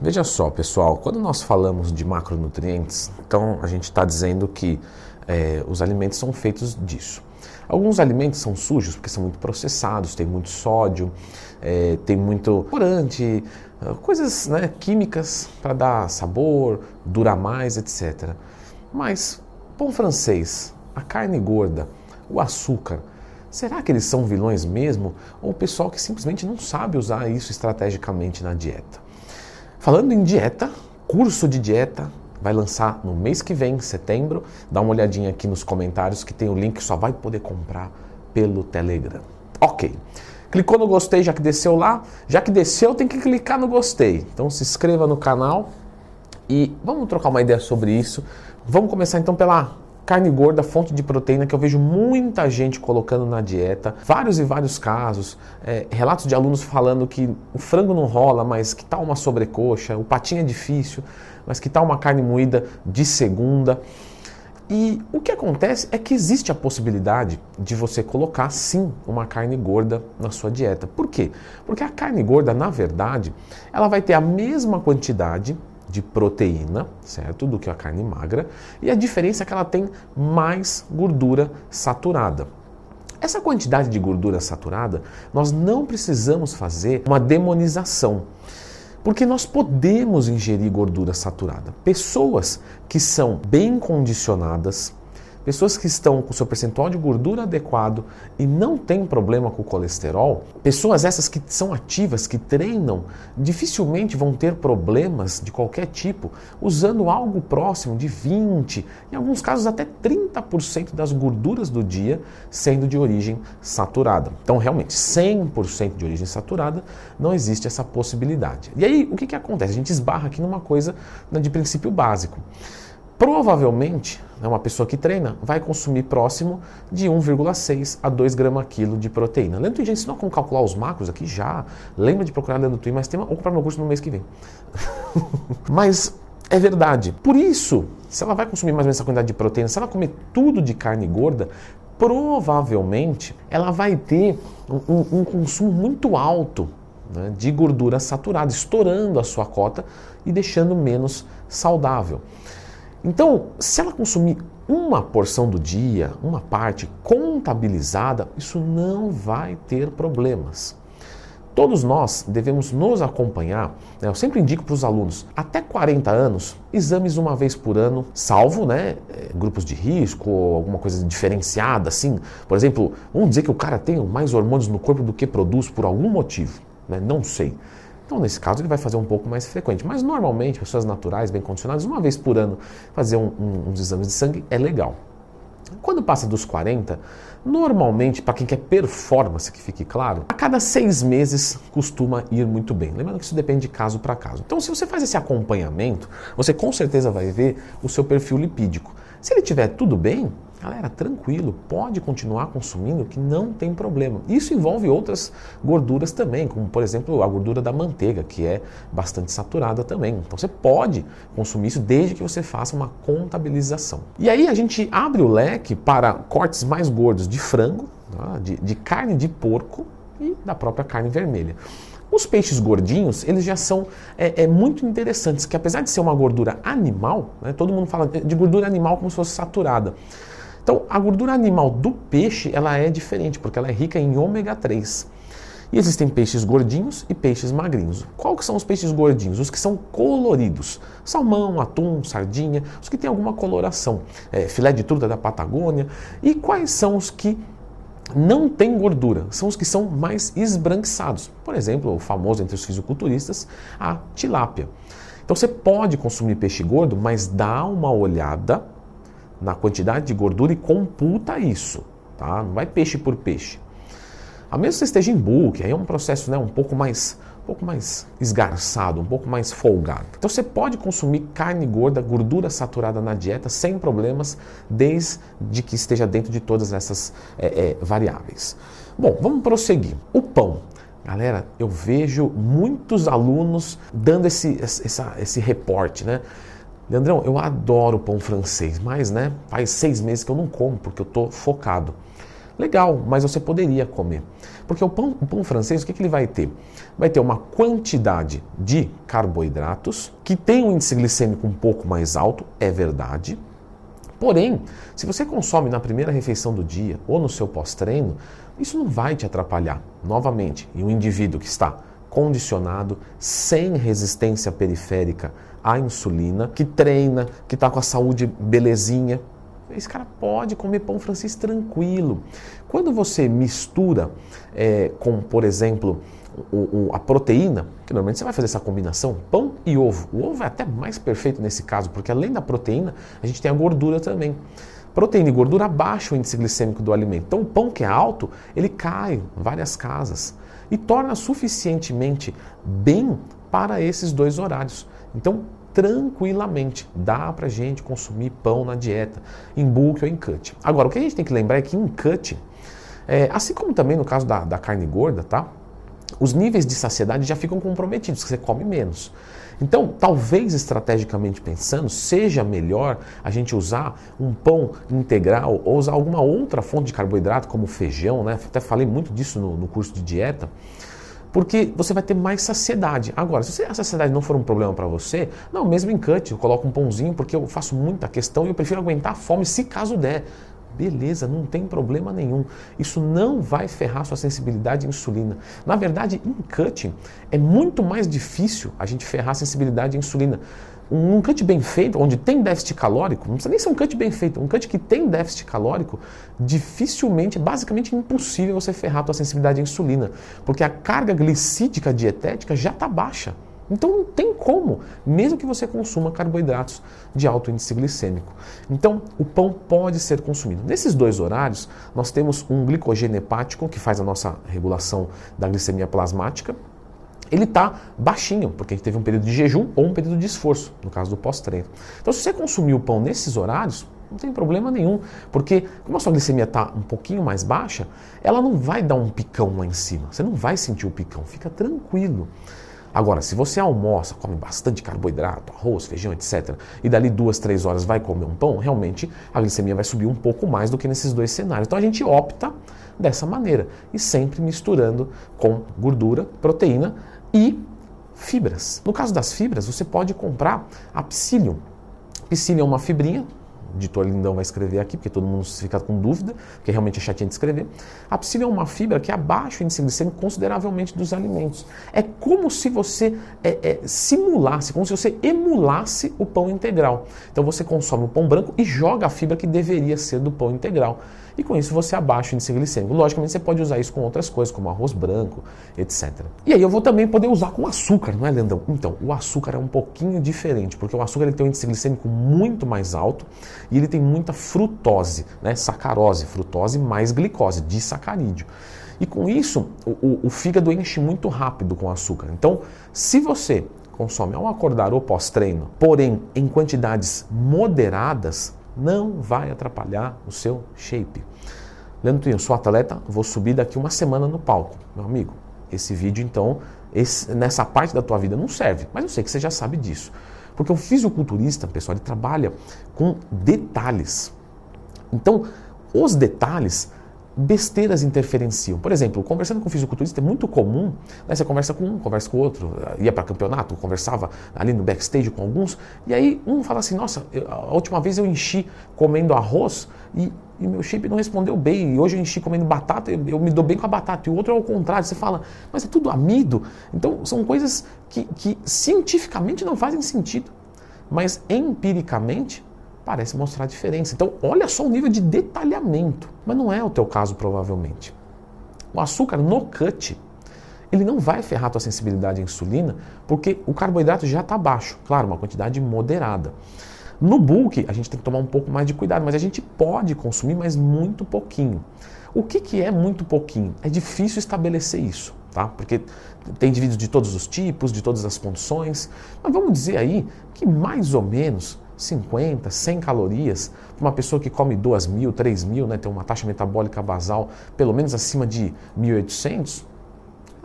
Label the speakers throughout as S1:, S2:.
S1: Veja só, pessoal, quando nós falamos de macronutrientes, então a gente está dizendo que é, os alimentos são feitos disso. Alguns alimentos são sujos porque são muito processados, tem muito sódio, é, tem muito corante, ah, coisas né, químicas para dar sabor, durar mais, etc. Mas pão francês, a carne gorda, o açúcar, será que eles são vilões mesmo? Ou o pessoal que simplesmente não sabe usar isso estrategicamente na dieta? Falando em dieta, curso de dieta vai lançar no mês que vem, setembro. Dá uma olhadinha aqui nos comentários que tem o link, só vai poder comprar pelo Telegram. Ok. Clicou no gostei já que desceu lá? Já que desceu, tem que clicar no gostei. Então se inscreva no canal e vamos trocar uma ideia sobre isso. Vamos começar então pela carne gorda, fonte de proteína que eu vejo muita gente colocando na dieta, vários e vários casos, é, relatos de alunos falando que o frango não rola, mas que tal uma sobrecoxa, o patinho é difícil, mas que tal uma carne moída de segunda. E o que acontece é que existe a possibilidade de você colocar sim uma carne gorda na sua dieta. Por quê? Porque a carne gorda, na verdade, ela vai ter a mesma quantidade de proteína, certo? Do que a carne magra, e a diferença é que ela tem mais gordura saturada. Essa quantidade de gordura saturada, nós não precisamos fazer uma demonização. Porque nós podemos ingerir gordura saturada. Pessoas que são bem condicionadas, pessoas que estão com seu percentual de gordura adequado e não têm problema com o colesterol, pessoas essas que são ativas, que treinam, dificilmente vão ter problemas de qualquer tipo usando algo próximo de 20, em alguns casos até 30% das gorduras do dia sendo de origem saturada. Então, realmente, 100% de origem saturada, não existe essa possibilidade. E aí, o que, que acontece? A gente esbarra aqui numa coisa né, de princípio básico. Provavelmente, né, uma pessoa que treina vai consumir próximo de 1,6 a 2 gramas quilo de proteína. Leandro já ensinou como calcular os macros aqui já. Lembra de procurar Leandro Twin, mas tem ou comprar meu curso no mês que vem. mas é verdade. Por isso, se ela vai consumir mais ou menos essa quantidade de proteína, se ela comer tudo de carne gorda, provavelmente ela vai ter um, um consumo muito alto né, de gordura saturada, estourando a sua cota e deixando menos saudável. Então, se ela consumir uma porção do dia, uma parte contabilizada, isso não vai ter problemas. Todos nós devemos nos acompanhar, né? eu sempre indico para os alunos, até 40 anos, exames uma vez por ano, salvo né, eh, grupos de risco ou alguma coisa diferenciada, assim. Por exemplo, vamos dizer que o cara tem mais hormônios no corpo do que produz por algum motivo, né? não sei. Então, nesse caso, ele vai fazer um pouco mais frequente. Mas, normalmente, pessoas naturais, bem condicionadas, uma vez por ano, fazer um, um, uns exames de sangue é legal. Quando passa dos 40, normalmente, para quem quer performance, que fique claro, a cada seis meses costuma ir muito bem. Lembrando que isso depende de caso para caso. Então, se você faz esse acompanhamento, você com certeza vai ver o seu perfil lipídico. Se ele tiver tudo bem, Galera, tranquilo, pode continuar consumindo que não tem problema. Isso envolve outras gorduras também, como por exemplo a gordura da manteiga, que é bastante saturada também. Então você pode consumir isso desde que você faça uma contabilização. E aí a gente abre o leque para cortes mais gordos de frango, tá? de, de carne de porco e da própria carne vermelha. Os peixes gordinhos, eles já são é, é, muito interessantes, que apesar de ser uma gordura animal, né, todo mundo fala de gordura animal como se fosse saturada. Então, a gordura animal do peixe, ela é diferente, porque ela é rica em ômega 3. E existem peixes gordinhos e peixes magrinhos. Qual que são os peixes gordinhos? Os que são coloridos. Salmão, atum, sardinha, os que têm alguma coloração. É, filé de truta da Patagônia. E quais são os que não têm gordura? São os que são mais esbranquiçados. Por exemplo, o famoso entre os fisiculturistas, a tilápia. Então você pode consumir peixe gordo, mas dá uma olhada na quantidade de gordura e computa isso, tá? Não vai peixe por peixe. A menos que você esteja em bulk, aí é um processo né, um pouco mais pouco mais esgarçado, um pouco mais folgado. Então você pode consumir carne gorda, gordura saturada na dieta sem problemas, desde que esteja dentro de todas essas é, é, variáveis. Bom, vamos prosseguir. O pão. Galera, eu vejo muitos alunos dando esse, esse, esse reporte, né? Leandrão, eu adoro pão francês, mas né, faz seis meses que eu não como porque eu estou focado. Legal, mas você poderia comer. Porque o pão, o pão francês, o que, que ele vai ter? Vai ter uma quantidade de carboidratos que tem um índice glicêmico um pouco mais alto, é verdade. Porém, se você consome na primeira refeição do dia ou no seu pós-treino, isso não vai te atrapalhar. Novamente, em um indivíduo que está condicionado, sem resistência periférica à insulina, que treina, que está com a saúde belezinha, esse cara pode comer pão francês tranquilo. Quando você mistura é, com, por exemplo, o, o, a proteína, que normalmente você vai fazer essa combinação, pão e ovo. O ovo é até mais perfeito nesse caso, porque além da proteína, a gente tem a gordura também. Proteína e gordura abaixam o índice glicêmico do alimento. Então, o pão que é alto, ele cai várias casas e torna suficientemente bem para esses dois horários. Então, tranquilamente. Dá para gente consumir pão na dieta, em bulk ou em cut. Agora, o que a gente tem que lembrar é que em cut, é, assim como também no caso da, da carne gorda, tá? Os níveis de saciedade já ficam comprometidos, você come menos. Então, talvez estrategicamente pensando, seja melhor a gente usar um pão integral ou usar alguma outra fonte de carboidrato, como feijão, né? Até falei muito disso no, no curso de dieta porque você vai ter mais saciedade. Agora, se a saciedade não for um problema para você, não, mesmo em cut, eu coloco um pãozinho porque eu faço muita questão e eu prefiro aguentar a fome se caso der. Beleza, não tem problema nenhum. Isso não vai ferrar sua sensibilidade à insulina. Na verdade, em cutting é muito mais difícil a gente ferrar a sensibilidade à insulina. Um cut bem feito, onde tem déficit calórico, não precisa nem ser um cut bem feito, um cut que tem déficit calórico, dificilmente, basicamente impossível você ferrar a tua sensibilidade à insulina, porque a carga glicídica dietética já está baixa. Então não tem como, mesmo que você consuma carboidratos de alto índice glicêmico. Então o pão pode ser consumido. Nesses dois horários, nós temos um glicogênio hepático que faz a nossa regulação da glicemia plasmática ele está baixinho, porque teve um período de jejum ou um período de esforço, no caso do pós-treino. Então, se você consumir o pão nesses horários, não tem problema nenhum, porque como a sua glicemia está um pouquinho mais baixa, ela não vai dar um picão lá em cima, você não vai sentir o picão, fica tranquilo. Agora, se você almoça, come bastante carboidrato, arroz, feijão, etc., e dali duas, três horas vai comer um pão, realmente a glicemia vai subir um pouco mais do que nesses dois cenários. Então a gente opta dessa maneira e sempre misturando com gordura, proteína e fibras. No caso das fibras, você pode comprar a Psyllium. Psyllium é uma fibrinha, o editor Lindão vai escrever aqui, porque todo mundo fica com dúvida, porque realmente é chatinho de escrever. A psyllium é uma fibra que abaixa o índice glicêmico consideravelmente dos alimentos. É como se você é, é, simulasse, como se você emulasse o pão integral. Então você consome o pão branco e joga a fibra que deveria ser do pão integral e com isso você abaixa o índice glicêmico. Logicamente você pode usar isso com outras coisas, como arroz branco, etc. E aí eu vou também poder usar com açúcar, não é, Leandrão? Então, o açúcar é um pouquinho diferente, porque o açúcar ele tem um índice glicêmico muito mais alto e ele tem muita frutose, né? sacarose, frutose mais glicose, disacarídeo. E com isso, o, o, fígado enche muito rápido com açúcar. Então, se você consome ao acordar ou pós-treino, porém em quantidades moderadas, não vai atrapalhar o seu shape. Leandro Twin, eu sou atleta, vou subir daqui uma semana no palco. Meu amigo, esse vídeo então, esse, nessa parte da tua vida não serve, mas eu sei que você já sabe disso. Porque o fisiculturista, pessoal, ele trabalha com detalhes. Então, os detalhes besteiras interferenciam. Por exemplo, conversando com um fisiculturista é muito comum, né, você conversa com um, conversa com o outro, ia para campeonato, conversava ali no backstage com alguns, e aí um fala assim, nossa, eu, a última vez eu enchi comendo arroz e, e, meu shape não respondeu bem, e hoje eu enchi comendo batata, eu, eu, me dou bem com a batata, e o outro é ao contrário, você fala, mas é tudo amido. Então são coisas que, que cientificamente não fazem sentido, mas empiricamente parece mostrar diferença. Então, olha só o nível de detalhamento. Mas não é o teu caso, provavelmente. O açúcar no cut, ele não vai ferrar tua sensibilidade à insulina, porque o carboidrato já está baixo. Claro, uma quantidade moderada. No bulk, a gente tem que tomar um pouco mais de cuidado, mas a gente pode consumir, mas muito pouquinho. O que, que é muito pouquinho? É difícil estabelecer isso, tá? Porque tem indivíduos de todos os tipos, de todas as condições. Mas vamos dizer aí que mais ou menos 50, 100 calorias, para uma pessoa que come 2 mil, 3 mil, né, tem uma taxa metabólica basal pelo menos acima de 1.800,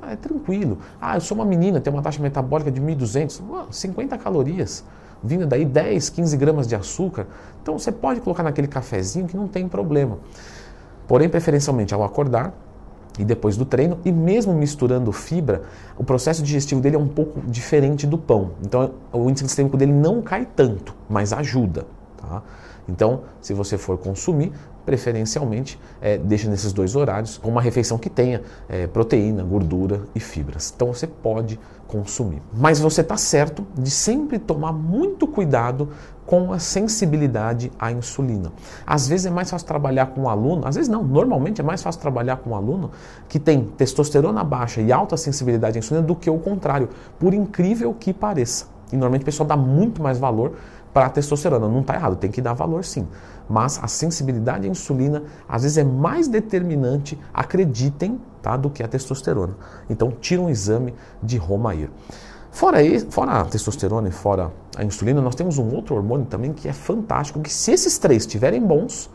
S1: ah, é tranquilo. Ah, eu sou uma menina, tenho uma taxa metabólica de 1.200, 50 calorias, vindo daí 10, 15 gramas de açúcar. Então você pode colocar naquele cafezinho que não tem problema. Porém, preferencialmente ao acordar e depois do treino, e mesmo misturando fibra, o processo digestivo dele é um pouco diferente do pão. Então, o índice glicêmico dele não cai tanto, mas ajuda. Tá? Então, se você for consumir, preferencialmente é, deixa nesses dois horários uma refeição que tenha é, proteína, gordura e fibras. Então você pode consumir. Mas você está certo de sempre tomar muito cuidado com a sensibilidade à insulina. Às vezes é mais fácil trabalhar com um aluno, às vezes não, normalmente é mais fácil trabalhar com um aluno que tem testosterona baixa e alta sensibilidade à insulina do que o contrário, por incrível que pareça. E normalmente o pessoal dá muito mais valor para a testosterona. Não está errado, tem que dar valor sim. Mas a sensibilidade à insulina às vezes é mais determinante, acreditem, tá, do que a testosterona. Então tira um exame de Romair. Fora, fora a testosterona e fora a insulina, nós temos um outro hormônio também que é fantástico, que se esses três estiverem bons,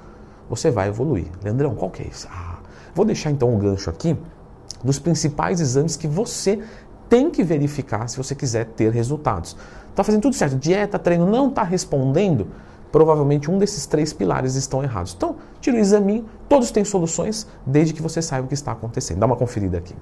S1: você vai evoluir. Leandrão, qual que é isso? Ah, vou deixar então o um gancho aqui dos principais exames que você tem que verificar se você quiser ter resultados. Está fazendo tudo certo, dieta, treino, não está respondendo? Provavelmente um desses três pilares estão errados. Então, tira o exame, todos têm soluções, desde que você saiba o que está acontecendo. Dá uma conferida aqui.